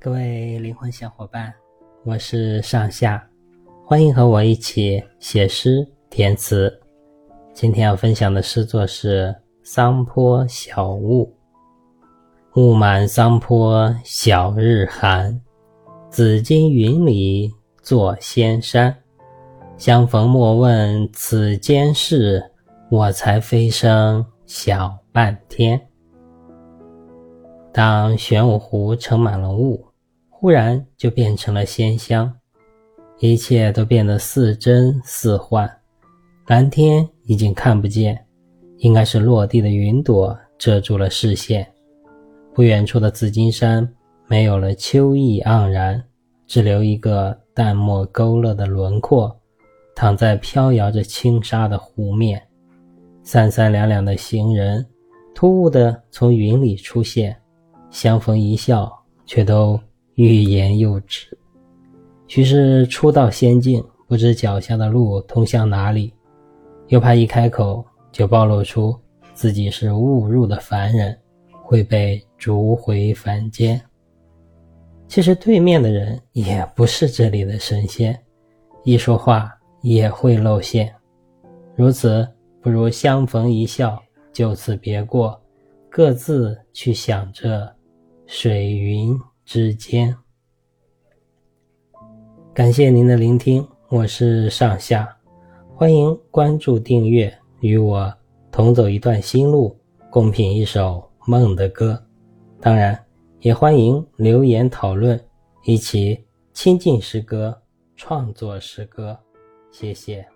各位灵魂小伙伴，我是上下，欢迎和我一起写诗填词。今天要分享的诗作是《桑坡小雾》。雾满桑坡晓日寒，紫金云里作仙山。相逢莫问此间事，我才飞升小半天。当玄武湖盛满了雾，忽然就变成了仙乡，一切都变得似真似幻。蓝天已经看不见，应该是落地的云朵遮住了视线。不远处的紫金山没有了秋意盎然，只留一个淡墨勾勒的轮廓，躺在飘摇着轻纱的湖面。三三两两的行人突兀地从云里出现。相逢一笑，却都欲言又止。许是初到仙境，不知脚下的路通向哪里，又怕一开口就暴露出自己是误入的凡人，会被逐回凡间。其实对面的人也不是这里的神仙，一说话也会露馅。如此，不如相逢一笑，就此别过，各自去想着。水云之间，感谢您的聆听，我是上下，欢迎关注订阅，与我同走一段心路，共品一首梦的歌。当然，也欢迎留言讨论，一起亲近诗歌，创作诗歌。谢谢。